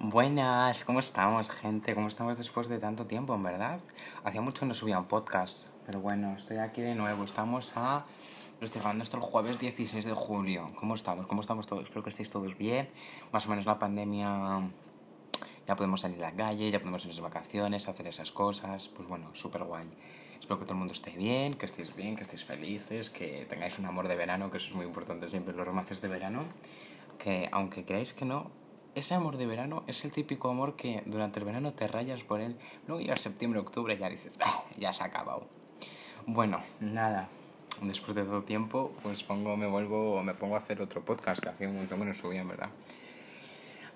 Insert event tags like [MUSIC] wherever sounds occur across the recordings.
Buenas, ¿cómo estamos, gente? ¿Cómo estamos después de tanto tiempo, en verdad? Hacía mucho no subía un podcast, pero bueno, estoy aquí de nuevo. Estamos a. Lo estoy grabando esto el jueves 16 de julio. ¿Cómo estamos? ¿Cómo estamos todos? Espero que estéis todos bien. Más o menos la pandemia. Ya podemos salir a la calle, ya podemos ir de vacaciones, hacer esas cosas. Pues bueno, súper guay. Espero que todo el mundo esté bien, que estéis bien, que estéis felices, que tengáis un amor de verano, que eso es muy importante siempre, los romances de verano. Que aunque creáis que no, ese amor de verano es el típico amor que durante el verano te rayas por él, luego llega septiembre, octubre y ya dices, "Ah, ya se ha acabado. Bueno, nada, después de todo tiempo, pues pongo, me vuelvo, me pongo a hacer otro podcast que hacía un montón que no subía, verdad.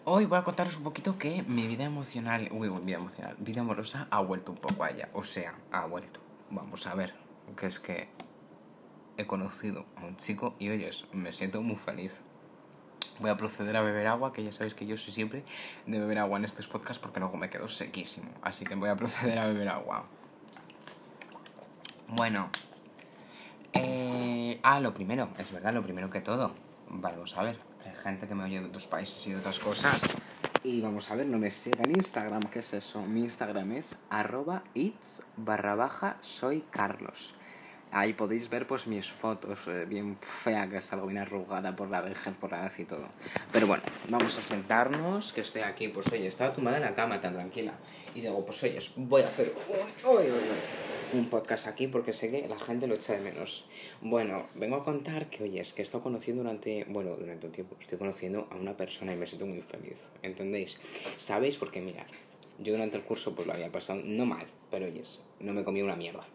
Hoy voy a contaros un poquito que mi vida emocional, uy, vida emocional, vida amorosa ha vuelto un poco allá, o sea, ha vuelto. Vamos a ver, que es que he conocido a un chico y oyes, me siento muy feliz. Voy a proceder a beber agua, que ya sabéis que yo soy siempre de beber agua en estos podcasts porque luego me quedo sequísimo. Así que voy a proceder a beber agua. Bueno. Eh, ah, lo primero, es verdad, lo primero que todo. Vamos a ver, hay gente que me oye de otros países y de otras cosas. Y vamos a ver, no me siga en Instagram, ¿qué es eso? Mi Instagram es arroba its barra baja soy Carlos. Ahí podéis ver pues mis fotos, eh, bien fea que salgo bien arrugada por la vejez, por la edad y todo. Pero bueno, vamos a sentarnos, que estoy aquí, pues oye, estaba tumbada en la cama tan tranquila. Y digo, pues oye, voy a hacer un podcast aquí porque sé que la gente lo echa de menos. Bueno, vengo a contar que, oye, es que he estado conociendo durante, bueno, durante un tiempo, estoy conociendo a una persona y me siento muy feliz, ¿entendéis? ¿Sabéis? Porque mirad, yo durante el curso pues lo había pasado, no mal, pero oyes, no me comí una mierda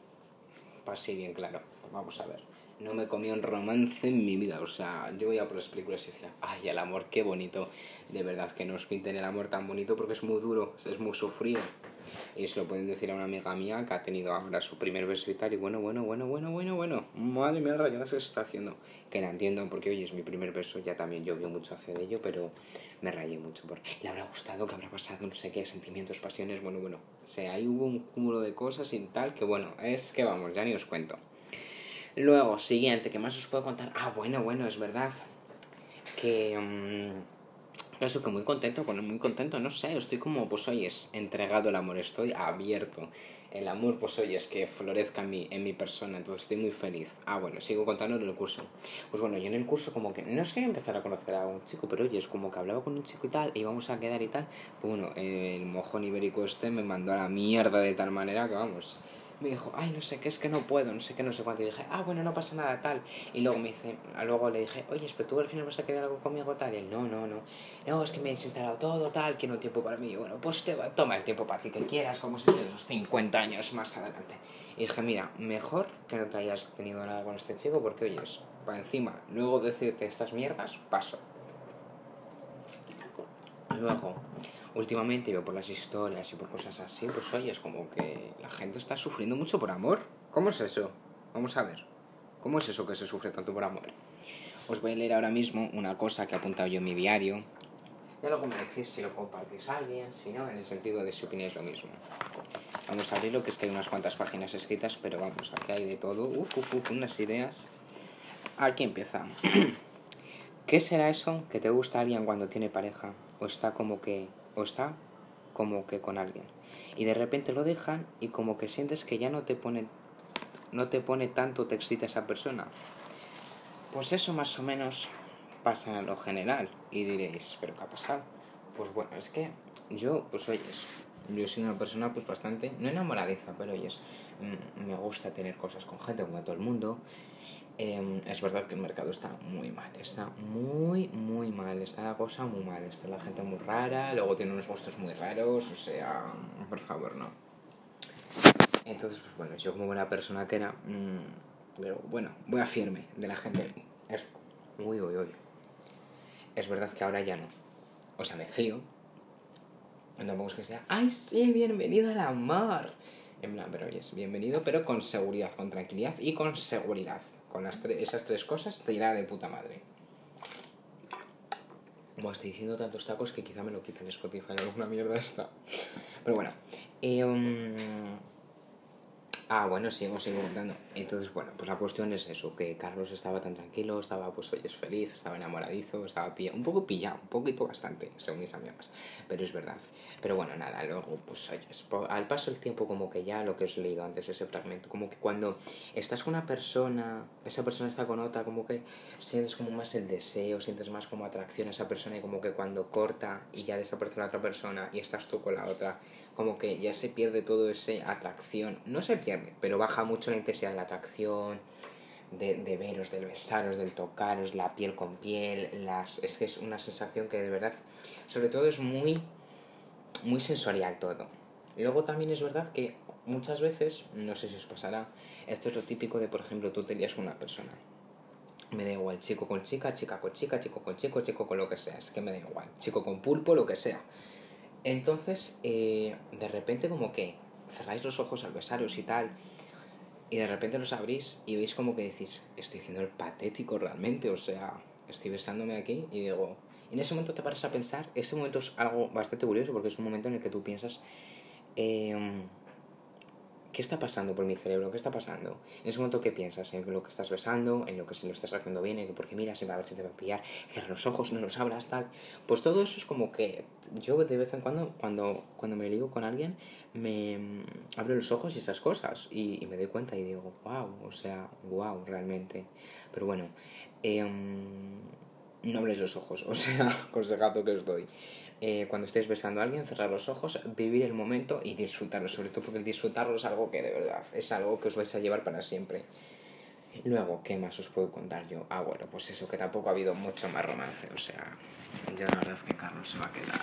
así bien claro. Vamos a ver. No me comí un romance en mi vida. O sea, yo veía por las películas y decía, ay, el amor, qué bonito. De verdad, que no os pinten el amor tan bonito porque es muy duro, es muy sufrido. Y se lo pueden decir a una amiga mía que ha tenido ahora su primer beso y tal. Y bueno, bueno, bueno, bueno, bueno, bueno. Madre mía, rayadas que se está haciendo. Que la entiendo porque, oye, es mi primer beso. Ya también llovió mucho hace de ello, pero me rayé mucho. Porque le habrá gustado, que habrá pasado, no sé qué, sentimientos, pasiones. Bueno, bueno. O sea, ahí hubo un cúmulo de cosas y tal. Que bueno, es que vamos, ya ni os cuento. Luego, siguiente, ¿qué más os puedo contar? Ah, bueno, bueno, es verdad. Que. Um, eso que muy contento, bueno, muy contento, no sé, estoy como, pues oye, es entregado el amor, estoy abierto. El amor, pues oye, es que florezca en mi, en mi persona, entonces estoy muy feliz. Ah, bueno, sigo contando el curso. Pues bueno, yo en el curso como que, no es que empezar a conocer a un chico, pero oye, es como que hablaba con un chico y tal, y íbamos a quedar y tal. Pues bueno, el mojón ibérico este me mandó a la mierda de tal manera que vamos me dijo, ay, no sé qué, es que no puedo, no sé qué, no sé cuánto. Y dije, ah, bueno, no pasa nada, tal. Y luego me dice, luego le dije, oye, pero tú al final vas a querer algo conmigo, tal. Y él, no, no, no. No, es que me he desinstalado todo, tal, quiero un tiempo para mí. Y bueno, pues te va, toma el tiempo para ti que quieras, como si tienes los 50 años más adelante. Y dije, mira, mejor que no te hayas tenido nada con este chico, porque oyes, para encima, luego decirte estas mierdas, paso. Luego, últimamente veo por las historias y por cosas así, pues oye, es como que la gente está sufriendo mucho por amor. ¿Cómo es eso? Vamos a ver. ¿Cómo es eso que se sufre tanto por amor? Os voy a leer ahora mismo una cosa que he apuntado yo en mi diario. Y luego me decís si lo compartís a alguien, si no, en el sentido de si opináis lo mismo. Vamos a abrirlo, que es que hay unas cuantas páginas escritas, pero vamos, aquí hay de todo. Uf, uf, uf, unas ideas. Aquí empieza. [CLEARS THROAT] ¿Qué será eso que te gusta a alguien cuando tiene pareja? O está como que o está como que con alguien. Y de repente lo dejan y como que sientes que ya no te pone no te pone tanto te excita esa persona. Pues eso más o menos pasa en lo general. Y diréis, ¿pero qué ha pasado? Pues bueno, es que yo, pues oyes, yo soy una persona pues bastante, no enamoradiza, pero oyes, me gusta tener cosas con gente como todo el mundo. Eh, es verdad que el mercado está muy mal, está muy, muy mal, está la cosa muy mal, está la gente muy rara, luego tiene unos gustos muy raros, o sea, por favor, no. Entonces, pues bueno, yo como buena persona que era, mmm, pero bueno, voy a de la gente. Es, uy, uy, uy. Es verdad que ahora ya no. O sea, me fío. No tampoco es que sea, ay, sí, bienvenido al amor. En plan, pero oye, es bienvenido, pero con seguridad, con tranquilidad y con seguridad. Con las esas tres cosas te irá de puta madre. Bueno, estoy diciendo tantos tacos que quizá me lo quiten Spotify o alguna mierda esta. Pero bueno. Eh, um, Ah, bueno, sigo, sigo contando. Entonces, bueno, pues la cuestión es eso, que Carlos estaba tan tranquilo, estaba, pues, oye, es feliz, estaba enamoradizo, estaba pillado, un poco pillado, un poquito bastante, según mis amigas, pero es verdad. Pero bueno, nada, luego, pues, oye, al paso del tiempo, como que ya lo que os he leído antes, ese fragmento, como que cuando estás con una persona, esa persona está con otra, como que sientes como más el deseo, sientes más como atracción a esa persona y como que cuando corta y ya desaparece la otra persona y estás tú con la otra, como que ya se pierde todo ese atracción. No se pierde, pero baja mucho la intensidad de la atracción, de, de veros, del besaros, del tocaros, la piel con piel. Las, es que es una sensación que de verdad, sobre todo es muy, muy sensorial todo. Luego también es verdad que muchas veces, no sé si os pasará, esto es lo típico de, por ejemplo, tú tenías una persona. Me da igual, chico con chica, chica con chica, chico con chico, chico con lo que sea. Es que me da igual. Chico con pulpo, lo que sea entonces, eh, de repente como que cerráis los ojos al y tal, y de repente los abrís y veis como que decís, estoy haciendo el patético realmente, o sea, estoy besándome aquí y digo, en ese momento te paras a pensar, ese momento es algo bastante curioso porque es un momento en el que tú piensas, eh, ¿qué está pasando por mi cerebro? ¿Qué está pasando? En ese momento, ¿qué piensas? En lo que estás besando, en lo que si lo estás haciendo bien, en que porque miras, va a ver si te va a pillar, cierra los ojos, no los abras, tal. Pues todo eso es como que yo de vez en cuando, cuando, cuando me ligo con alguien, me mm, abro los ojos y esas cosas y, me doy cuenta y digo, wow, o sea, wow, realmente. Pero bueno, em, no abres los ojos, [LAUGHS] o sea, consejado que os doy. Eh, cuando estéis besando a alguien, cerrar los ojos, vivir el momento y disfrutarlo, sobre todo porque el disfrutarlo es algo que de verdad es algo que os vais a llevar para siempre. Luego, ¿qué más os puedo contar yo? Ah, bueno, pues eso, que tampoco ha habido mucho más romance, o sea, yo la verdad es que Carlos se va a quedar.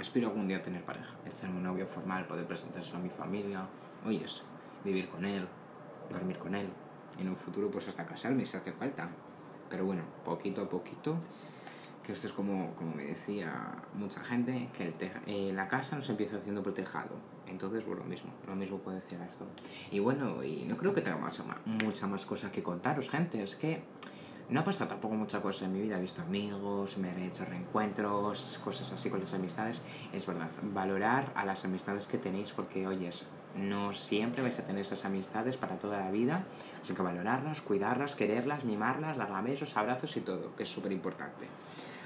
Espero algún día tener pareja, tener un novio formal, poder presentárselo a mi familia, oyes, vivir con él, dormir con él, en un futuro pues hasta casarme si hace falta. Pero bueno, poquito a poquito que esto es como, como me decía mucha gente, que el eh, la casa no se empieza haciendo por tejado. Entonces, bueno, lo mismo, lo mismo puedo decir esto. Y bueno, y no creo que tenga más, mucha más cosa que contaros, gente. Es que no ha pasado tampoco mucha cosa en mi vida. He visto amigos, me he hecho reencuentros, cosas así con las amistades. Es verdad, valorar a las amistades que tenéis porque, oyes, no siempre vais a tener esas amistades para toda la vida. Así que valorarlas, cuidarlas, quererlas, mimarlas, darlas besos, abrazos y todo, que es súper importante.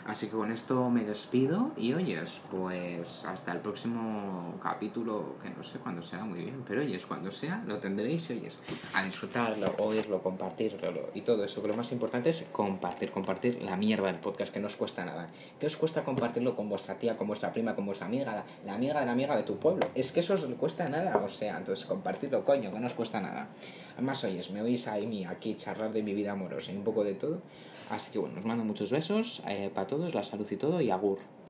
Así que con esto me despido y oyes, pues hasta el próximo capítulo, que no sé cuándo será muy bien, pero oyes, cuando sea, lo tendréis y oyes, a disfrutarlo, oírlo, compartirlo y todo eso, que lo más importante es compartir, compartir la mierda del podcast, que no os cuesta nada. ¿Qué os cuesta compartirlo con vuestra tía, con vuestra prima, con vuestra amiga, la, amiga de la amiga de tu pueblo? Es que eso os cuesta nada, o sea, entonces compartirlo, coño, que no os cuesta nada. Además, oyes, me oís a mí aquí charlar de mi vida amorosa y un poco de todo. Así que bueno, os mando muchos besos eh, para todos, la salud y todo, y agur.